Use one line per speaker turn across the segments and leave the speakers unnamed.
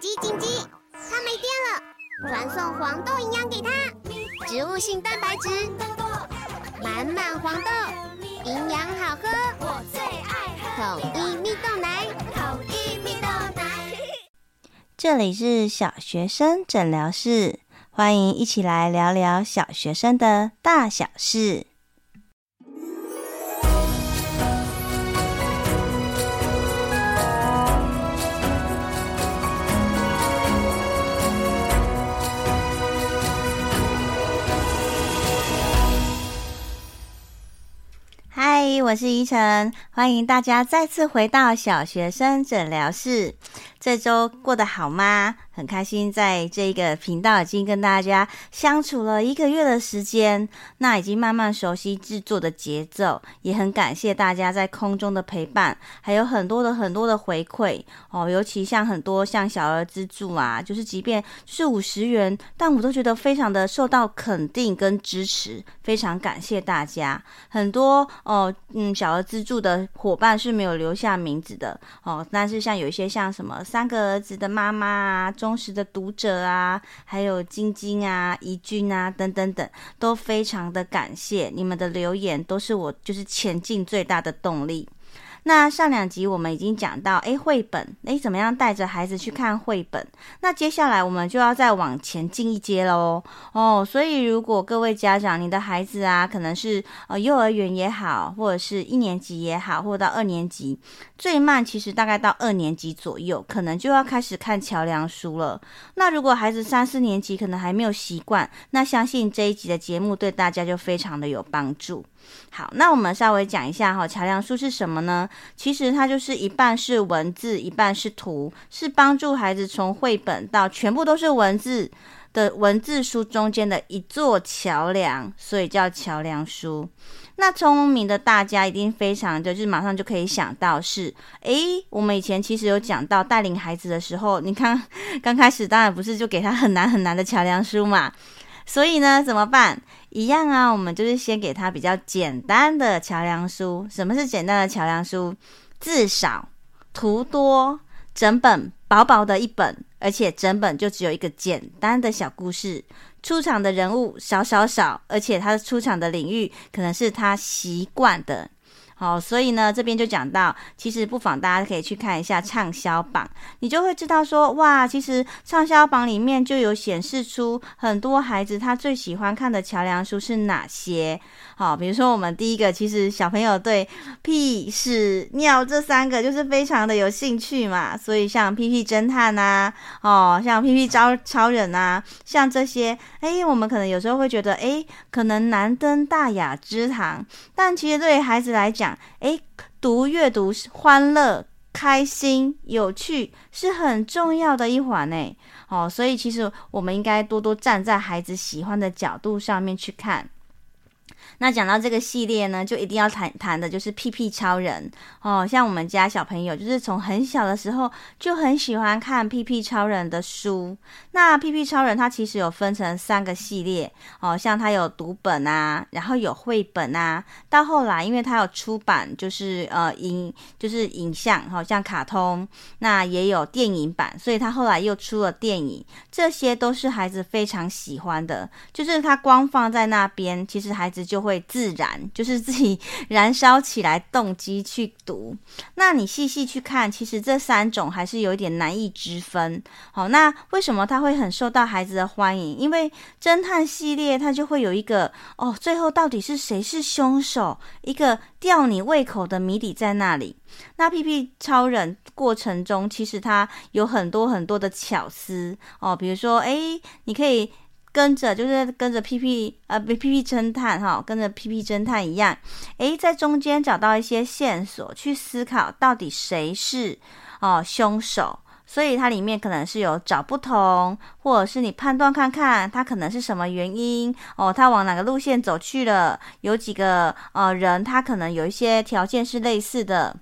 紧急紧急！它没电了，传送黄豆营养给它，植物性蛋白质，满满黄豆，营养好喝，我最爱喝统一蜜豆奶，统一蜜豆奶。
这里是小学生诊疗室，欢迎一起来聊聊小学生的大小事。我是依晨，欢迎大家再次回到小学生诊疗室。这周过得好吗？很开心在这个频道已经跟大家相处了一个月的时间，那已经慢慢熟悉制作的节奏，也很感谢大家在空中的陪伴，还有很多的很多的回馈哦。尤其像很多像小额资助啊，就是即便是五十元，但我都觉得非常的受到肯定跟支持，非常感谢大家。很多哦，嗯，小额资助的伙伴是没有留下名字的哦，但是像有一些像什么。三个儿子的妈妈啊，忠实的读者啊，还有晶晶啊、怡君啊等等等，都非常的感谢你们的留言，都是我就是前进最大的动力。那上两集我们已经讲到，诶，绘本，诶，怎么样带着孩子去看绘本？那接下来我们就要再往前进一阶喽。哦，所以如果各位家长，你的孩子啊，可能是呃幼儿园也好，或者是一年级也好，或者到二年级，最慢其实大概到二年级左右，可能就要开始看桥梁书了。那如果孩子三四年级可能还没有习惯，那相信这一集的节目对大家就非常的有帮助。好，那我们稍微讲一下哈，桥梁书是什么呢？其实它就是一半是文字，一半是图，是帮助孩子从绘本到全部都是文字的文字书中间的一座桥梁，所以叫桥梁书。那聪明的大家一定非常的，就是马上就可以想到是，诶，我们以前其实有讲到带领孩子的时候，你看刚开始当然不是就给他很难很难的桥梁书嘛。所以呢，怎么办？一样啊，我们就是先给他比较简单的桥梁书。什么是简单的桥梁书？字少，图多，整本薄薄的一本，而且整本就只有一个简单的小故事。出场的人物少少少，而且他出场的领域可能是他习惯的。好，所以呢，这边就讲到，其实不妨大家可以去看一下畅销榜，你就会知道说，哇，其实畅销榜里面就有显示出很多孩子他最喜欢看的桥梁书是哪些。好，比如说我们第一个，其实小朋友对屁、屎、尿这三个就是非常的有兴趣嘛，所以像屁屁侦探呐，哦，像屁屁超超人呐，像这些，哎，我们可能有时候会觉得，哎，可能难登大雅之堂，但其实对于孩子来讲，诶，读阅读欢乐、开心、有趣是很重要的一环呢。哦，所以其实我们应该多多站在孩子喜欢的角度上面去看。那讲到这个系列呢，就一定要谈谈的就是屁屁超人哦。像我们家小朋友，就是从很小的时候就很喜欢看屁屁超人的书。那屁屁超人它其实有分成三个系列哦，像它有读本啊，然后有绘本啊，到后来因为它有出版，就是呃影就是影像，好、像卡通，那也有电影版，所以它后来又出了电影。这些都是孩子非常喜欢的，就是它光放在那边，其实孩子就会。会自然 就是自己燃烧起来动机去读。那你细细去看，其实这三种还是有一点难易之分。好，那为什么它会很受到孩子的欢迎？因为侦探系列它就会有一个哦，最后到底是谁是凶手？一个吊你胃口的谜底在那里。那屁屁超人过程中，其实它有很多很多的巧思哦，比如说，诶，你可以。跟着就是跟着屁屁呃，屁屁侦探哈，跟着屁屁侦探一样，诶，在中间找到一些线索，去思考到底谁是哦凶手。所以它里面可能是有找不同，或者是你判断看看它可能是什么原因哦，他往哪个路线走去了？有几个呃人，他可能有一些条件是类似的。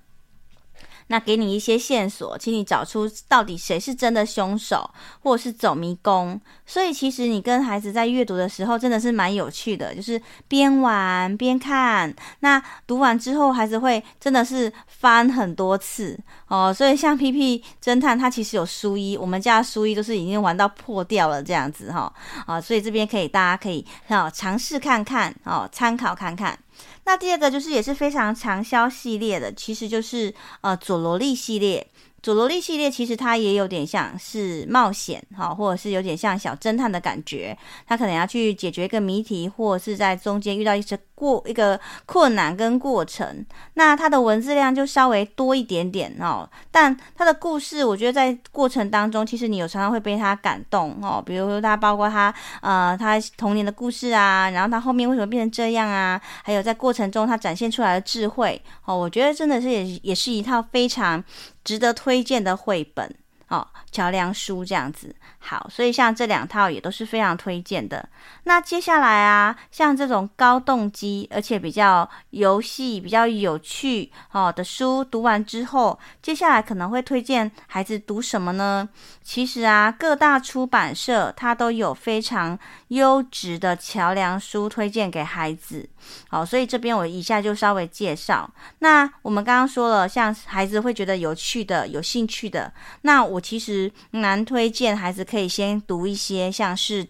那给你一些线索，请你找出到底谁是真的凶手，或者是走迷宫。所以其实你跟孩子在阅读的时候，真的是蛮有趣的，就是边玩边看。那读完之后，孩子会真的是翻很多次哦。所以像屁屁侦探，他其实有书衣，我们家书衣都是已经玩到破掉了这样子哈啊。所以这边可以，大家可以啊尝试看看哦，参考看看。那第二个就是也是非常畅销系列的，其实就是呃佐罗力系列。佐罗力系列其实它也有点像是冒险哈，或者是有点像小侦探的感觉。他可能要去解决一个谜题，或者是在中间遇到一些过一个困难跟过程。那它的文字量就稍微多一点点哦，但它的故事，我觉得在过程当中，其实你有常常会被他感动哦。比如说他包括他呃他童年的故事啊，然后他后面为什么变成这样啊，还有在过程中他展现出来的智慧哦，我觉得真的是也也是一套非常。值得推荐的绘本哦，桥梁书这样子。好，所以像这两套也都是非常推荐的。那接下来啊，像这种高动机而且比较游戏、比较有趣哦的书，读完之后，接下来可能会推荐孩子读什么呢？其实啊，各大出版社它都有非常优质的桥梁书推荐给孩子。好，所以这边我以下就稍微介绍。那我们刚刚说了，像孩子会觉得有趣的、有兴趣的，那我其实蛮推荐孩子可以可以先读一些像是。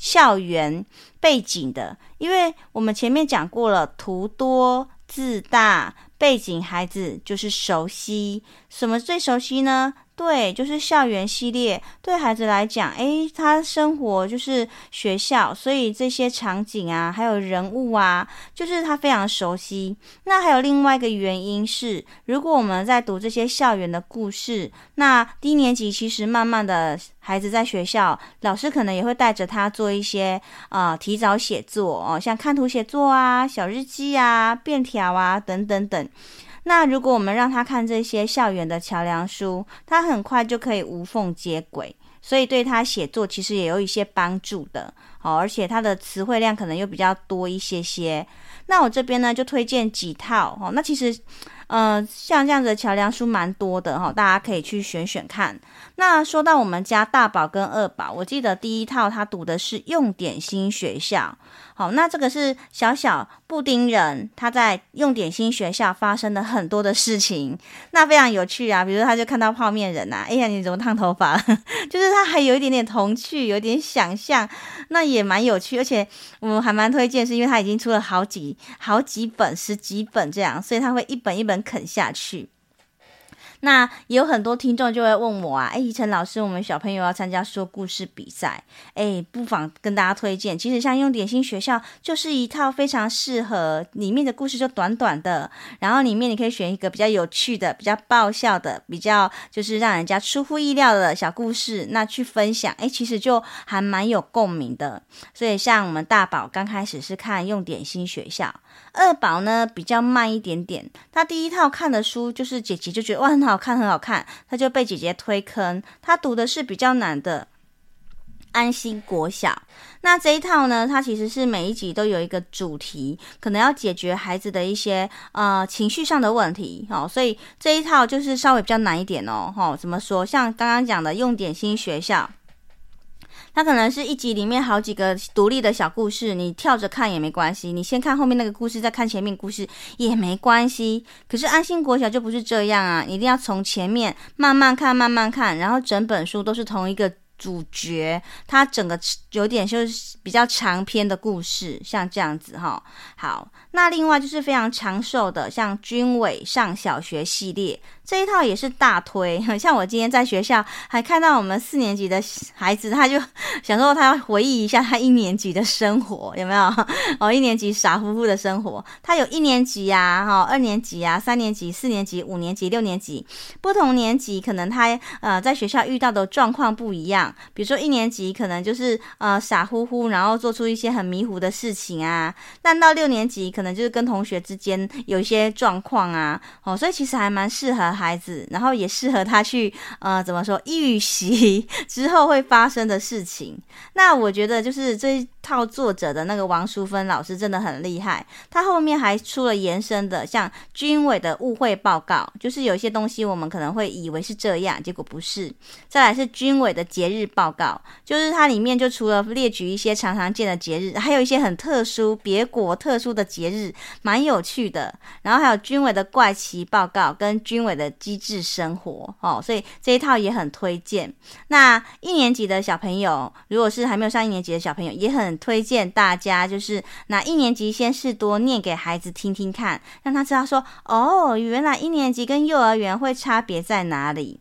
校园背景的，因为我们前面讲过了，图多字大，背景孩子就是熟悉。什么最熟悉呢？对，就是校园系列，对孩子来讲，诶，他生活就是学校，所以这些场景啊，还有人物啊，就是他非常熟悉。那还有另外一个原因是，如果我们在读这些校园的故事，那低年级其实慢慢的孩子在学校，老师可能也会带着他做一些啊、提早写作哦，像看图写作啊、小日记啊、便条啊等等等。那如果我们让他看这些校园的桥梁书，他很快就可以无缝接轨，所以对他写作其实也有一些帮助的。好，而且他的词汇量可能又比较多一些些。那我这边呢就推荐几套哦。那其实，呃，像这样子的桥梁书蛮多的哈，大家可以去选选看。那说到我们家大宝跟二宝，我记得第一套他读的是用点心学校。好，那这个是小小布丁人，他在用点心学校发生了很多的事情，那非常有趣啊。比如他就看到泡面人呐、啊，哎呀，你怎么烫头发？就是他还有一点点童趣，有点想象，那也蛮有趣。而且我们还蛮推荐，是因为他已经出了好几好几本、十几本这样，所以他会一本一本啃下去。那也有很多听众就会问我啊，哎，怡晨老师，我们小朋友要参加说故事比赛，哎，不妨跟大家推荐。其实像用点心学校就是一套非常适合，里面的故事就短短的，然后里面你可以选一个比较有趣的、比较爆笑的、比较就是让人家出乎意料的小故事，那去分享，哎，其实就还蛮有共鸣的。所以像我们大宝刚开始是看用点心学校。二宝呢比较慢一点点，他第一套看的书就是姐姐就觉得哇很好看很好看，他就被姐姐推坑。他读的是比较难的安心国小。那这一套呢，它其实是每一集都有一个主题，可能要解决孩子的一些呃情绪上的问题哦，所以这一套就是稍微比较难一点哦。哈，怎么说？像刚刚讲的用点心学校。它可能是一集里面好几个独立的小故事，你跳着看也没关系，你先看后面那个故事，再看前面故事也没关系。可是安心国小就不是这样啊，一定要从前面慢慢看，慢慢看，然后整本书都是同一个主角，它整个有点就是比较长篇的故事，像这样子哈。好，那另外就是非常长寿的，像军伟上小学系列。这一套也是大推，像我今天在学校还看到我们四年级的孩子，他就想说他要回忆一下他一年级的生活，有没有？哦，一年级傻乎乎的生活。他有一年级呀，哈，二年级啊，三年级、四年级、五年级、六年级，不同年级可能他呃在学校遇到的状况不一样。比如说一年级可能就是呃傻乎乎，然后做出一些很迷糊的事情啊，但到六年级可能就是跟同学之间有一些状况啊，哦，所以其实还蛮适合孩子，然后也适合他去呃怎么说预习之后会发生的事情。那我觉得就是这一套作者的那个王淑芬老师真的很厉害，他后面还出了延伸的，像军委的误会报告，就是有些东西我们可能会以为是这样，结果不是。再来是军委的节日日报告，就是它里面就除了列举一些常常见的节日，还有一些很特殊别国特殊的节日，蛮有趣的。然后还有军委的怪奇报告跟军委的机智生活哦，所以这一套也很推荐。那一年级的小朋友，如果是还没有上一年级的小朋友，也很推荐大家，就是拿一年级先试多念给孩子听听看，让他知道说，哦，原来一年级跟幼儿园会差别在哪里。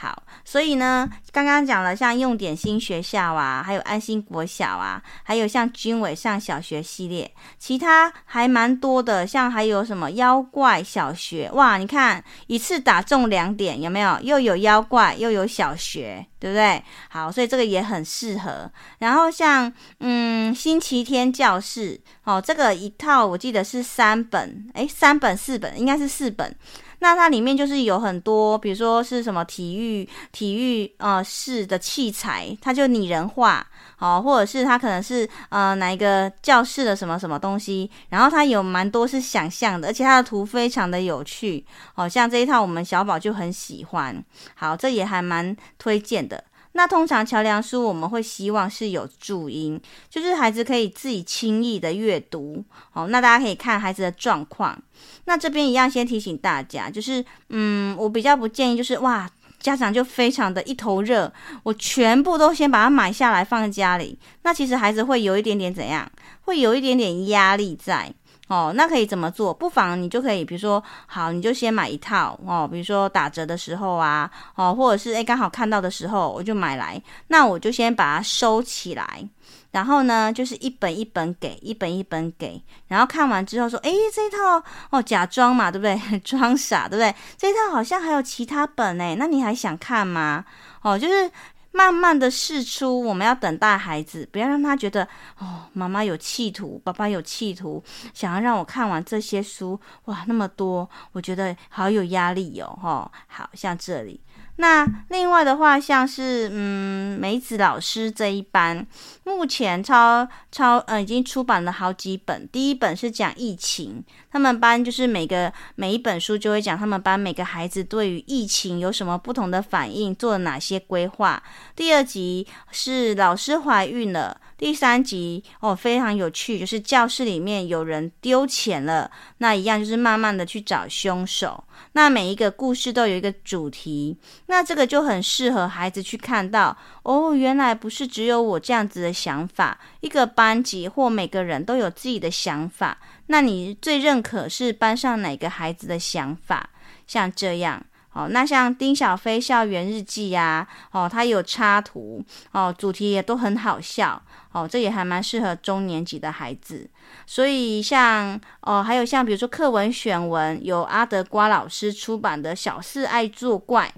好，所以呢，刚刚讲了像用点心学校啊，还有安心国小啊，还有像军委上小学系列，其他还蛮多的，像还有什么妖怪小学，哇，你看一次打中两点，有没有？又有妖怪，又有小学，对不对？好，所以这个也很适合。然后像嗯，星期天教室，哦，这个一套我记得是三本，诶，三本四本，应该是四本。那它里面就是有很多，比如说是什么体育体育呃室的器材，它就拟人化，哦，或者是它可能是呃哪一个教室的什么什么东西，然后它有蛮多是想象的，而且它的图非常的有趣，哦，像这一套我们小宝就很喜欢，好，这也还蛮推荐的。那通常桥梁书我们会希望是有注音，就是孩子可以自己轻易的阅读。好，那大家可以看孩子的状况。那这边一样先提醒大家，就是嗯，我比较不建议就是哇，家长就非常的一头热，我全部都先把它买下来放在家里。那其实孩子会有一点点怎样？会有一点点压力在。哦，那可以怎么做？不妨你就可以，比如说，好，你就先买一套哦，比如说打折的时候啊，哦，或者是诶刚好看到的时候，我就买来，那我就先把它收起来，然后呢，就是一本一本给，一本一本给，然后看完之后说，诶这一套哦，假装嘛，对不对？装傻，对不对？这一套好像还有其他本诶，那你还想看吗？哦，就是。慢慢的试出，我们要等待孩子，不要让他觉得哦，妈妈有企图，爸爸有企图，想要让我看完这些书，哇，那么多，我觉得好有压力哦，哦，好像这里。那另外的话，像是嗯梅子老师这一班，目前超超呃已经出版了好几本。第一本是讲疫情，他们班就是每个每一本书就会讲他们班每个孩子对于疫情有什么不同的反应，做了哪些规划。第二集是老师怀孕了。第三集哦，非常有趣，就是教室里面有人丢钱了，那一样就是慢慢的去找凶手。那每一个故事都有一个主题，那这个就很适合孩子去看到哦，原来不是只有我这样子的想法，一个班级或每个人都有自己的想法。那你最认可是班上哪个孩子的想法？像这样。哦，那像丁小飞校园日记呀，哦，它有插图，哦，主题也都很好笑，哦，这也还蛮适合中年级的孩子。所以像哦，还有像比如说课文选文，有阿德瓜老师出版的《小四爱作怪》，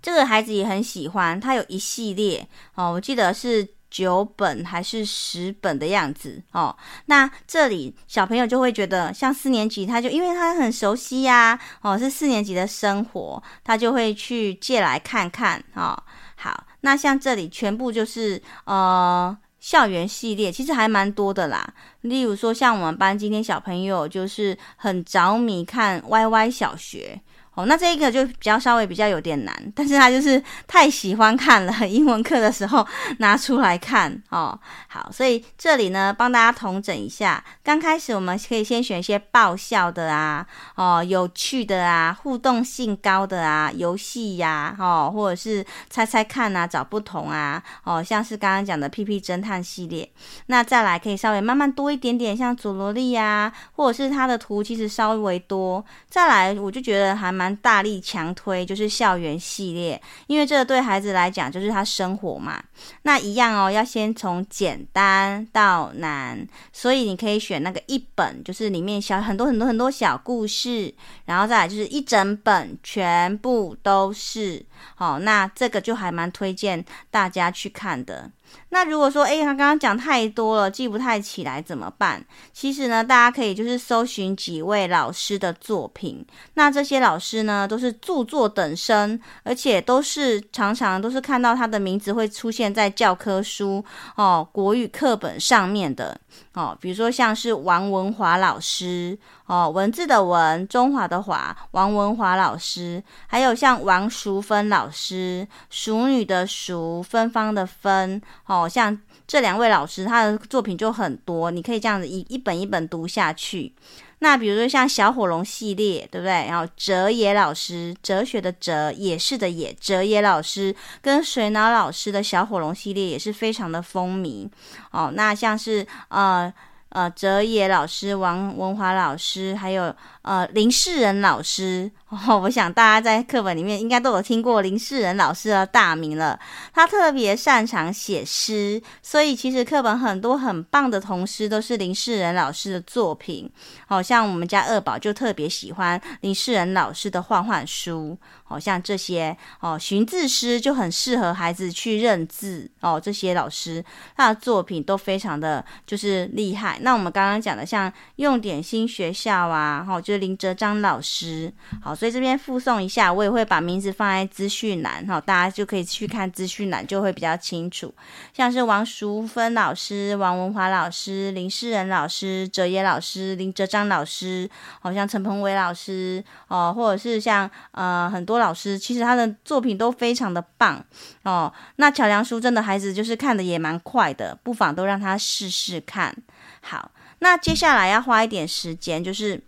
这个孩子也很喜欢，他有一系列，哦，我记得是。九本还是十本的样子哦，那这里小朋友就会觉得像四年级，他就因为他很熟悉呀，哦，是四年级的生活，他就会去借来看看哦。好，那像这里全部就是呃校园系列，其实还蛮多的啦。例如说，像我们班今天小朋友就是很着迷看 YY 小学。哦，那这一个就比较稍微比较有点难，但是他就是太喜欢看了，英文课的时候拿出来看哦。好，所以这里呢，帮大家统整一下，刚开始我们可以先选一些爆笑的啊，哦，有趣的啊，互动性高的啊，游戏呀，哦，或者是猜猜看啊，找不同啊，哦，像是刚刚讲的屁屁侦探系列，那再来可以稍微慢慢多一点点，像佐罗莉呀，或者是它的图其实稍微多，再来我就觉得还蛮。蛮大力强推，就是校园系列，因为这个对孩子来讲就是他生活嘛。那一样哦，要先从简单到难，所以你可以选那个一本，就是里面小很多很多很多小故事，然后再来就是一整本，全部都是。好，那这个就还蛮推荐大家去看的。那如果说，诶，他刚刚讲太多了，记不太起来怎么办？其实呢，大家可以就是搜寻几位老师的作品。那这些老师呢，都是著作等身，而且都是常常都是看到他的名字会出现在教科书哦、国语课本上面的哦。比如说像是王文华老师哦，文字的文，中华的华，王文华老师，还有像王淑芬老师，淑女的淑，芬芳的芬哦。像这两位老师，他的作品就很多，你可以这样子一一本一本读下去。那比如说像小火龙系列，对不对？然后哲野老师，哲学的哲，也是的也，哲野老师跟水脑老师的小火龙系列也是非常的风靡哦。那像是呃。呃，哲野老师、王文华老师，还有呃林世仁老师，哦，我想大家在课本里面应该都有听过林世仁老师的大名了。他特别擅长写诗，所以其实课本很多很棒的童诗都是林世仁老师的作品。好、像我们家二宝就特别喜欢林世仁老师的画画书。好、像这些哦，寻字诗就很适合孩子去认字哦。这些老师他的作品都非常的就是厉害。那我们刚刚讲的，像用点心学校啊，哈，就是林哲章老师，好，所以这边附送一下，我也会把名字放在资讯栏，哈，大家就可以去看资讯栏，就会比较清楚。像是王淑芬老师、王文华老师、林世仁老师、哲也老师、林哲章老师，好像陈鹏伟老师，哦，或者是像呃很多老师，其实他的作品都非常的棒哦。那桥梁书真的孩子就是看的也蛮快的，不妨都让他试试看。好，那接下来要花一点时间，就是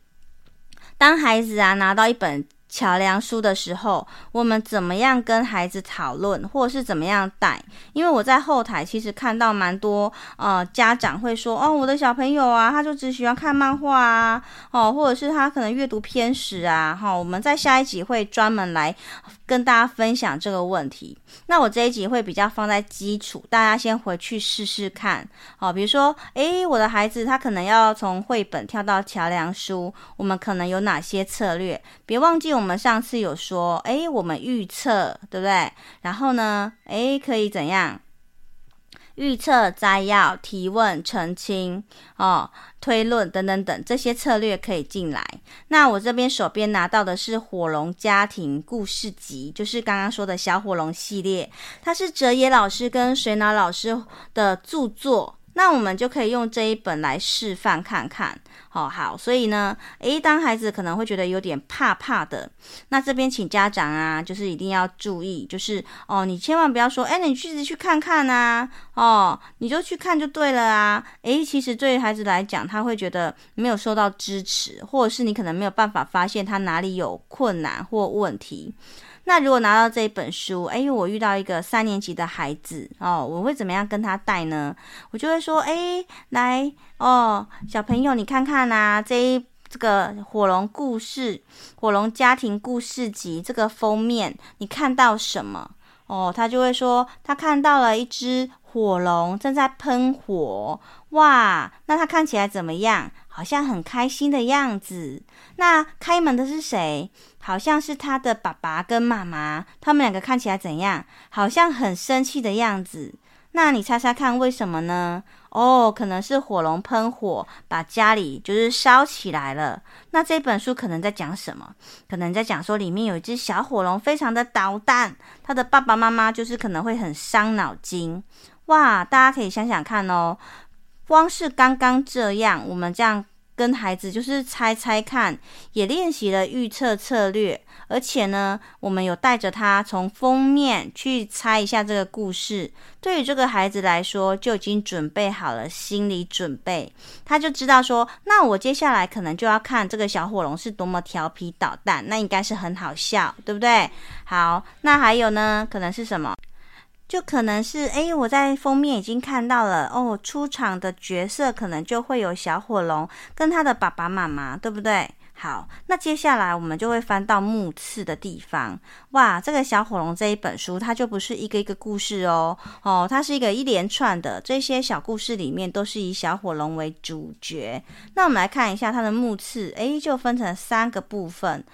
当孩子啊拿到一本桥梁书的时候，我们怎么样跟孩子讨论，或者是怎么样带？因为我在后台其实看到蛮多呃家长会说，哦，我的小朋友啊，他就只喜欢看漫画啊，哦，或者是他可能阅读偏食啊，哈、我们在下一集会专门来跟大家分享这个问题。那我这一集会比较放在基础，大家先回去试试看，好、比如说，诶，我的孩子他可能要从绘本跳到桥梁书，我们可能有哪些策略？别忘记我们上次有说，诶，我们预测，对不对？然后呢，诶，可以怎样？预测、摘要、提问、澄清、哦、推论等等等这些策略可以进来。那我这边手边拿到的是《火龙家庭故事集》，就是刚刚说的小火龙系列，它是哲野老师跟水脑老师的著作。那我们就可以用这一本来示范看看，好好，所以呢，诶，当孩子可能会觉得有点怕怕的，那这边请家长啊，就是一定要注意，就是哦，你千万不要说，诶，你去去看看啊，哦，你就去看就对了啊，诶，其实对于孩子来讲，他会觉得没有受到支持，或者是你可能没有办法发现他哪里有困难或问题。那如果拿到这一本书，哎，我遇到一个三年级的孩子哦，我会怎么样跟他带呢？我就会说，哎，来哦，小朋友，你看看呐，这一这个火龙故事、火龙家庭故事集这个封面，你看到什么？哦，他就会说，他看到了一只火龙正在喷火，哇，那他看起来怎么样？好像很开心的样子。那开门的是谁？好像是他的爸爸跟妈妈，他们两个看起来怎样？好像很生气的样子。那你猜猜看为什么呢？哦，可能是火龙喷火，把家里就是烧起来了。那这本书可能在讲什么？可能在讲说里面有一只小火龙，非常的捣蛋，他的爸爸妈妈就是可能会很伤脑筋。哇，大家可以想想看哦。光是刚刚这样，我们这样跟孩子就是猜猜看，也练习了预测策略，而且呢，我们有带着他从封面去猜一下这个故事。对于这个孩子来说，就已经准备好了心理准备，他就知道说，那我接下来可能就要看这个小火龙是多么调皮捣蛋，那应该是很好笑，对不对？好，那还有呢，可能是什么？就可能是诶，我在封面已经看到了哦，出场的角色可能就会有小火龙跟他的爸爸妈妈，对不对？好，那接下来我们就会翻到目次的地方。哇，这个小火龙这一本书，它就不是一个一个故事哦，哦，它是一个一连串的，这些小故事里面都是以小火龙为主角。那我们来看一下它的目次，诶，就分成三个部分。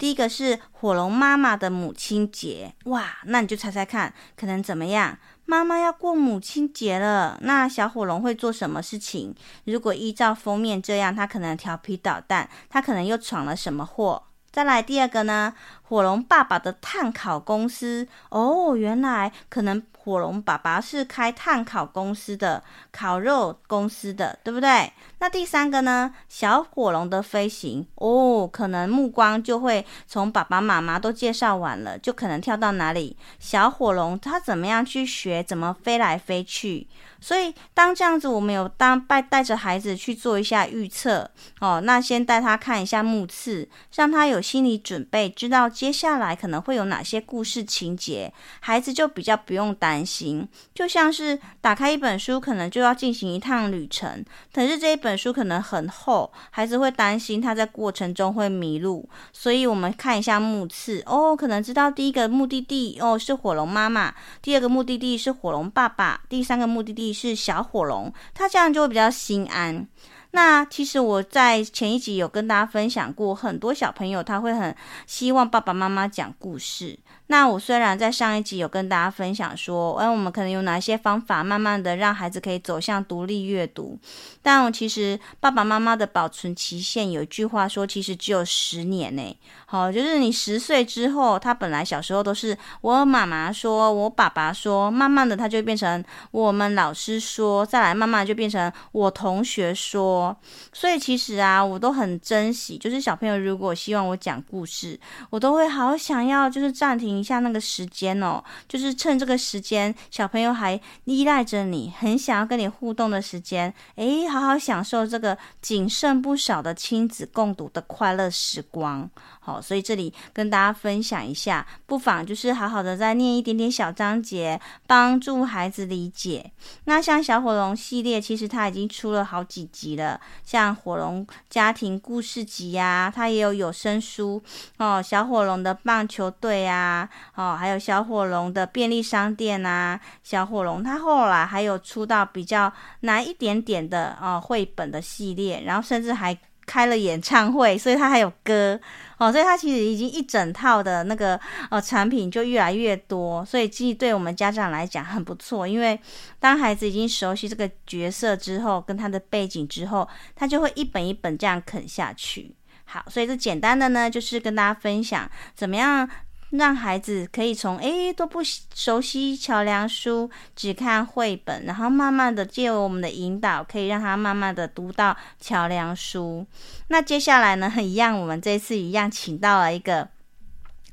第一个是火龙妈妈的母亲节，哇，那你就猜猜看，可能怎么样？妈妈要过母亲节了，那小火龙会做什么事情？如果依照封面这样，他可能调皮捣蛋，他可能又闯了什么祸？再来第二个呢？火龙爸爸的碳烤公司哦，原来可能。火龙爸爸是开炭烤公司的，烤肉公司的，对不对？那第三个呢？小火龙的飞行哦，可能目光就会从爸爸妈妈都介绍完了，就可能跳到哪里？小火龙他怎么样去学怎么飞来飞去？所以当这样子，我们有当带带着孩子去做一下预测哦，那先带他看一下目次，让他有心理准备，知道接下来可能会有哪些故事情节，孩子就比较不用担心。就像是打开一本书，可能就要进行一趟旅程，可是这一本书可能很厚，孩子会担心他在过程中会迷路，所以我们看一下目次哦，可能知道第一个目的地哦是火龙妈妈，第二个目的地是火龙爸爸，第三个目的地。是小火龙，他这样就会比较心安。那其实我在前一集有跟大家分享过，很多小朋友他会很希望爸爸妈妈讲故事。那我虽然在上一集有跟大家分享说，哎，我们可能有哪些方法，慢慢的让孩子可以走向独立阅读，但我其实爸爸妈妈的保存期限有一句话说，其实只有十年呢。好，就是你十岁之后，他本来小时候都是我妈妈说，我爸爸说，慢慢的他就变成我们老师说，再来慢慢就变成我同学说。所以其实啊，我都很珍惜，就是小朋友如果希望我讲故事，我都会好想要就是暂停。一下那个时间哦，就是趁这个时间，小朋友还依赖着你，很想要跟你互动的时间，诶，好好享受这个仅剩不少的亲子共读的快乐时光。好，所以这里跟大家分享一下，不妨就是好好的再念一点点小章节，帮助孩子理解。那像小火龙系列，其实它已经出了好几集了，像火龙家庭故事集呀，它也有有声书哦，小火龙的棒球队啊。哦，还有小火龙的便利商店啊，小火龙他后来还有出到比较难一点点的哦绘本的系列，然后甚至还开了演唱会，所以他还有歌哦，所以他其实已经一整套的那个呃产品就越来越多，所以其实对我们家长来讲很不错，因为当孩子已经熟悉这个角色之后，跟他的背景之后，他就会一本一本这样啃下去。好，所以这简单的呢，就是跟大家分享怎么样。让孩子可以从诶都不熟悉桥梁书，只看绘本，然后慢慢的借由我们的引导，可以让他慢慢的读到桥梁书。那接下来呢，一样，我们这次一样请到了一个。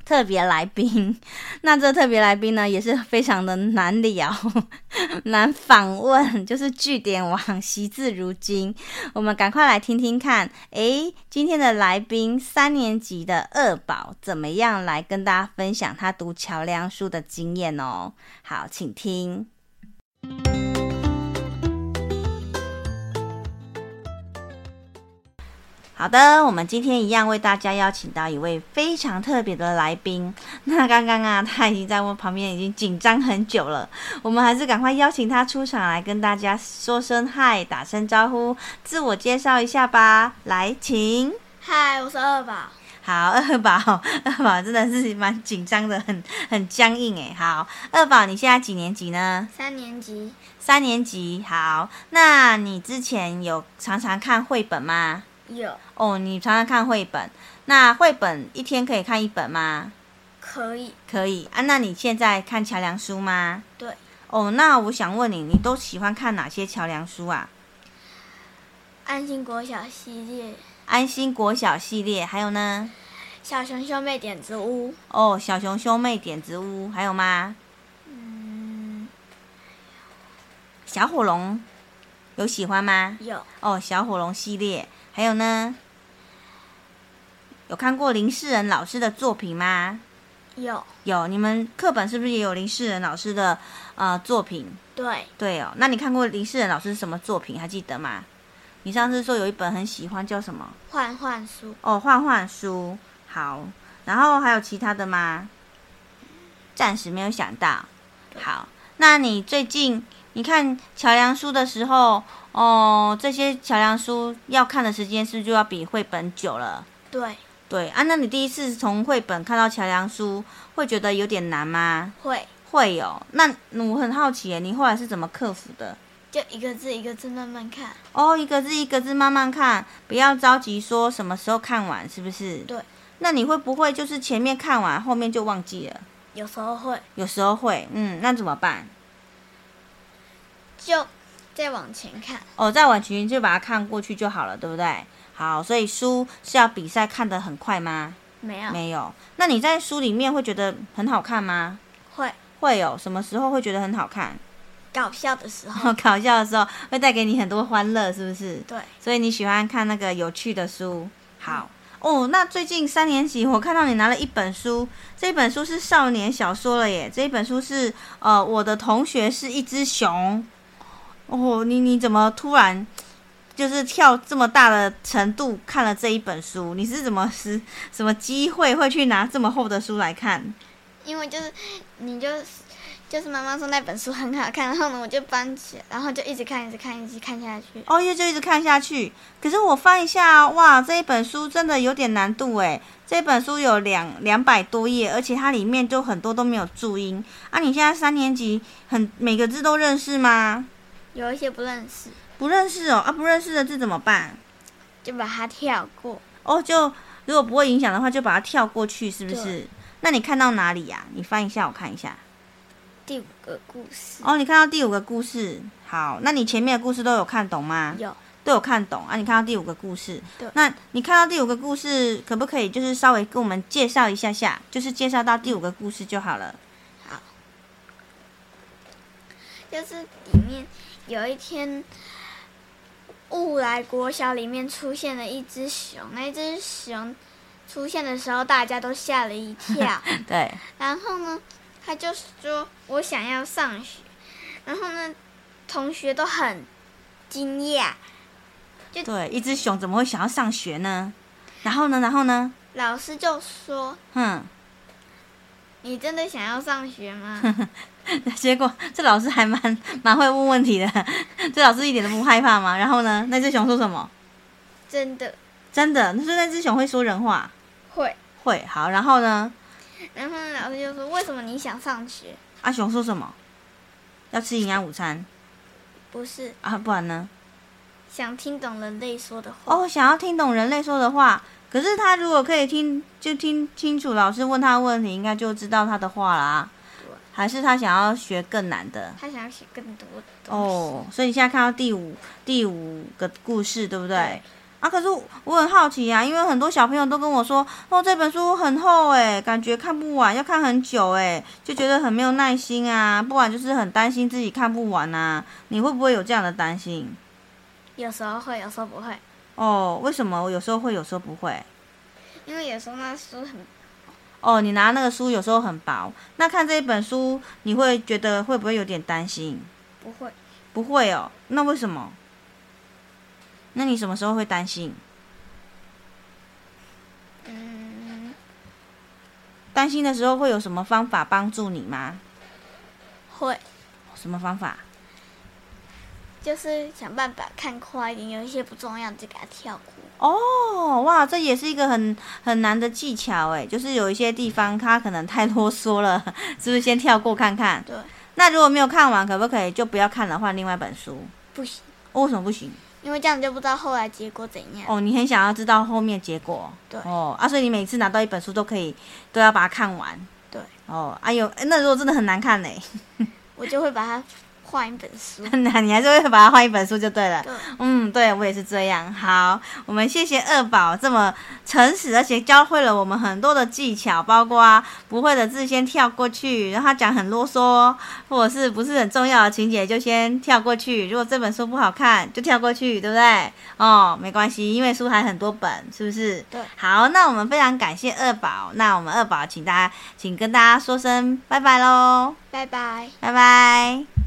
特别来宾，那这特别来宾呢，也是非常的难聊、难访问，就是句点王惜字如金。我们赶快来听听看，诶，今天的来宾三年级的二宝怎么样来跟大家分享他读桥梁书的经验哦？好，请听。好的，我们今天一样为大家邀请到一位非常特别的来宾。那刚刚啊，他已经在我旁边已经紧张很久了，我们还是赶快邀请他出场来跟大家说声嗨，打声招呼，自我介绍一下吧。来，请。
嗨，我是二宝。
好，二宝，二宝真的是蛮紧张的，很很僵硬诶。好，二宝，你现在几年级呢？
三年级。
三年级。好，那你之前有常常看绘本吗？
有
哦，你常常看绘本，那绘本一天可以看一本吗？
可以，
可以啊。那你现在看桥梁书吗？
对。
哦，那我想问你，你都喜欢看哪些桥梁书啊？
安心国小系列。
安心国小系列，还有呢？
小熊兄妹点子屋。
哦，小熊兄妹点子屋，还有吗？
嗯。
小火龙，有喜欢吗？
有。
哦，小火龙系列。还有呢？有看过林世仁老师的作品吗？
有
有，你们课本是不是也有林世仁老师的呃作品？
对
对哦，那你看过林世仁老师什么作品？还记得吗？你上次说有一本很喜欢，叫什么？
幻幻书
哦，幻幻书。好，然后还有其他的吗？暂时没有想到。好，那你最近你看桥梁书的时候？哦，这些桥梁书要看的时间是不是就要比绘本久了？
对
对啊，那你第一次从绘本看到桥梁书，会觉得有点难吗？
会，
会有。那我很好奇，你后来是怎么克服的？
就一个字一个字慢慢看。
哦，一个字一个字慢慢看，不要着急说什么时候看完，是不是？
对。
那你会不会就是前面看完，后面就忘记了？
有时候会，
有时候会。嗯，那怎么办？
就再往前看。
哦，再往前就把它看过去就好了，对不对？好，所以书是要比赛看得很快吗？
没有，
没有。那你在书里面会觉得很好看吗？
会，
会有。什么时候会觉得很好看？
搞笑的时候。
搞笑的时候会带给你很多欢乐，是不是？
对。所
以你喜欢看那个有趣的书。好。哦，那最近三年级，我看到你拿了一本书，这本书是少年小说了耶。这一本书是呃，我的同学是一只熊。哦，你你怎么突然就是跳这么大的程度看了这一本书？你是怎么是什么机会会去拿这么厚的书来看？
因为就是你就。就是妈妈说那本书很好看，然后呢，我就搬起来，然后就一直看，一直看，一直看下去。
哦，又就一直看下去。可是我翻一下，哇，这一本书真的有点难度诶。这本书有两两百多页，而且它里面就很多都没有注音啊。你现在三年级，很每个字都认识吗？
有一些不认识。
不认识哦，啊，不认识的字怎么办？
就把它跳过。
哦，就如果不会影响的话，就把它跳过去，是不是？那你看到哪里呀？你翻一下，我看一下。
第五个故事
哦，你看到第五个故事，好，那你前面的故事都有看懂吗？
有，都
有看懂啊。你看到第五个故事，
对，
那你看到第五个故事，可不可以就是稍微跟我们介绍一下下，就是介绍到第五个故事就好了。
好，就是里面有一天，乌来国小里面出现了一只熊，那只熊出现的时候，大家都吓了一跳。
对，
然后呢？他就说：“我想要上学。”然后呢，同学都很惊讶。就
对，一只熊怎么会想要上学呢？然后呢？然后呢？
老师就说：“
哼，
你真的想要上学吗？”
结果这老师还蛮 蛮会问问题的。这老师一点都不害怕吗？然后呢？那只熊说什么？
真的，
真的。那说那只熊会说人话？
会，
会。好，然后呢？
然后老师就说：“为什么你想上学？”
阿熊说什么？要吃营养午餐？
不是
啊，不然呢？
想听懂人类说的话。
哦，想要听懂人类说的话。可是他如果可以听，就听清楚老师问他问题，应该就知道他的话啦。对还是他想要学更难的？
他想要学更多的。
哦，所以你现在看到第五第五个故事，对不对？对啊，可是我很好奇呀、啊，因为很多小朋友都跟我说，哦，这本书很厚诶，感觉看不完，要看很久诶，就觉得很没有耐心啊，不然就是很担心自己看不完啊。你会不会有这样的担心？
有时候会，有时候不会。
哦，为什么我有时候会，有时候不会？
因为有时候那书很……
哦，你拿那个书有时候很薄，那看这一本书，你会觉得会不会有点担心？
不会，
不会哦。那为什么？那你什么时候会担心？
嗯，
担心的时候会有什么方法帮助你吗？
会。
什么方法？
就是想办法看快一点，有一些不重要就给它跳过。
哦，哇，这也是一个很很难的技巧诶，就是有一些地方它可能太啰嗦了，是不是先跳过看看？
对。
那如果没有看完，可不可以就不要看了，换另外一本书？
不行。
哦，为什么不行？
因为这样就不知道后来结果怎样。
哦，你很想要知道后面结果。
对。
哦，啊，所以你每次拿到一本书都可以，都要把它看完。
对。
哦，哎呦，那如果真的很难看呢？
我就会把它。换一本书，
那你还是会把它换一本书就对了。
对，
嗯，对我也是这样。好，我们谢谢二宝这么诚实，而且教会了我们很多的技巧，包括不会的字先跳过去，然后他讲很啰嗦，或者是不是很重要的情节就先跳过去。如果这本书不好看，就跳过去，对不对？哦，没关系，因为书还很多本，是不是？
对。
好，那我们非常感谢二宝。那我们二宝，请大家，请跟大家说声拜拜喽。
拜拜，
拜拜。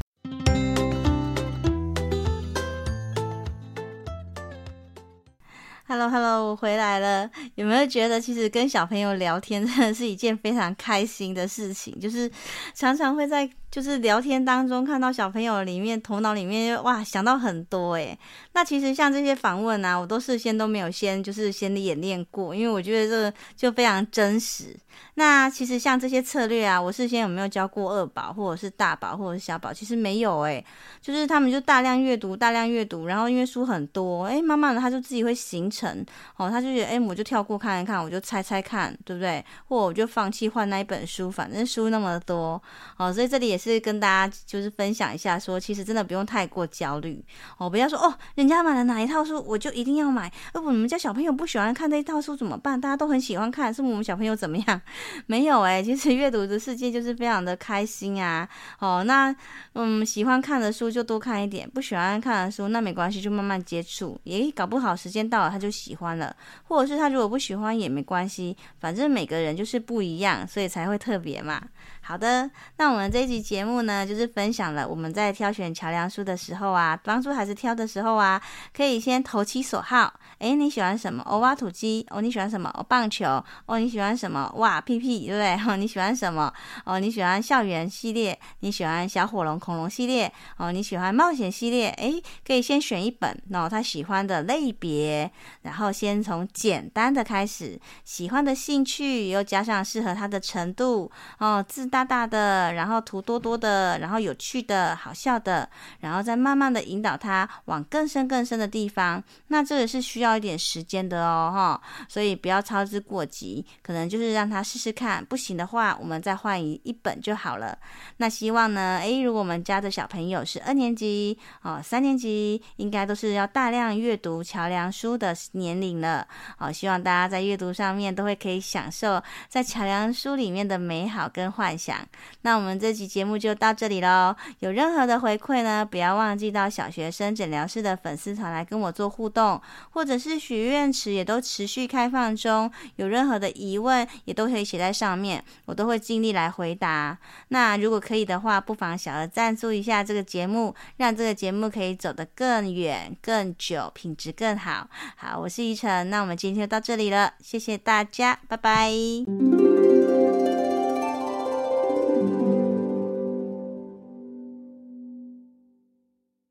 Hello，Hello，我回来了。有没有觉得其实跟小朋友聊天真的是一件非常开心的事情？就是常常会在就是聊天当中看到小朋友里面头脑里面哇想到很多诶。那其实像这些访问啊，我都事先都没有先就是先演练过，因为我觉得这就非常真实。那其实像这些策略啊，我事先有没有教过二宝或者是大宝或者是小宝？其实没有诶，就是他们就大量阅读，大量阅读，然后因为书很多，诶，慢慢的他就自己会形成哦，他就觉得诶，我就跳过看一看，我就猜猜看，对不对？或我就放弃换那一本书，反正书那么多哦，所以这里也是跟大家就是分享一下说，其实真的不用太过焦虑哦，不要说哦，人家买了哪一套书，我就一定要买。如果你们家小朋友不喜欢看这一套书怎么办？大家都很喜欢看，是不是我们小朋友怎么样？没有诶，其实阅读的世界就是非常的开心啊。哦，那嗯，喜欢看的书就多看一点，不喜欢看的书那没关系，就慢慢接触。也，搞不好时间到了他就喜欢了，或者是他如果不喜欢也没关系，反正每个人就是不一样，所以才会特别嘛。好的，那我们这一集节目呢，就是分享了我们在挑选桥梁书的时候啊，帮助孩子挑的时候啊，可以先投其所好。诶，你喜欢什么？哦，挖土机。哦，你喜欢什么？哦，棒球。哦，你喜欢什么？哇，屁屁，对不对？哦，你喜欢什么？哦，你喜欢校园系列？你喜欢小火龙恐龙系列？哦，你喜欢冒险系列？诶，可以先选一本，然哦，他喜欢的类别，然后先从简单的开始，喜欢的兴趣又加上适合他的程度，哦，自大大的，然后图多多的，然后有趣的、好笑的，然后再慢慢的引导他往更深更深的地方。那这个是需要。一点时间的哦，哈，所以不要操之过急，可能就是让他试试看，不行的话，我们再换一一本就好了。那希望呢，诶，如果我们家的小朋友是二年级哦，三年级，应该都是要大量阅读桥梁书的年龄了。哦，希望大家在阅读上面都会可以享受在桥梁书里面的美好跟幻想。那我们这期节目就到这里喽。有任何的回馈呢，不要忘记到小学生诊疗室的粉丝团来跟我做互动，或者。是许愿池也都持续开放中，有任何的疑问也都可以写在上面，我都会尽力来回答。那如果可以的话，不妨小额赞助一下这个节目，让这个节目可以走得更远、更久，品质更好。好，我是依晨，那我们今天就到这里了，谢谢大家，拜拜。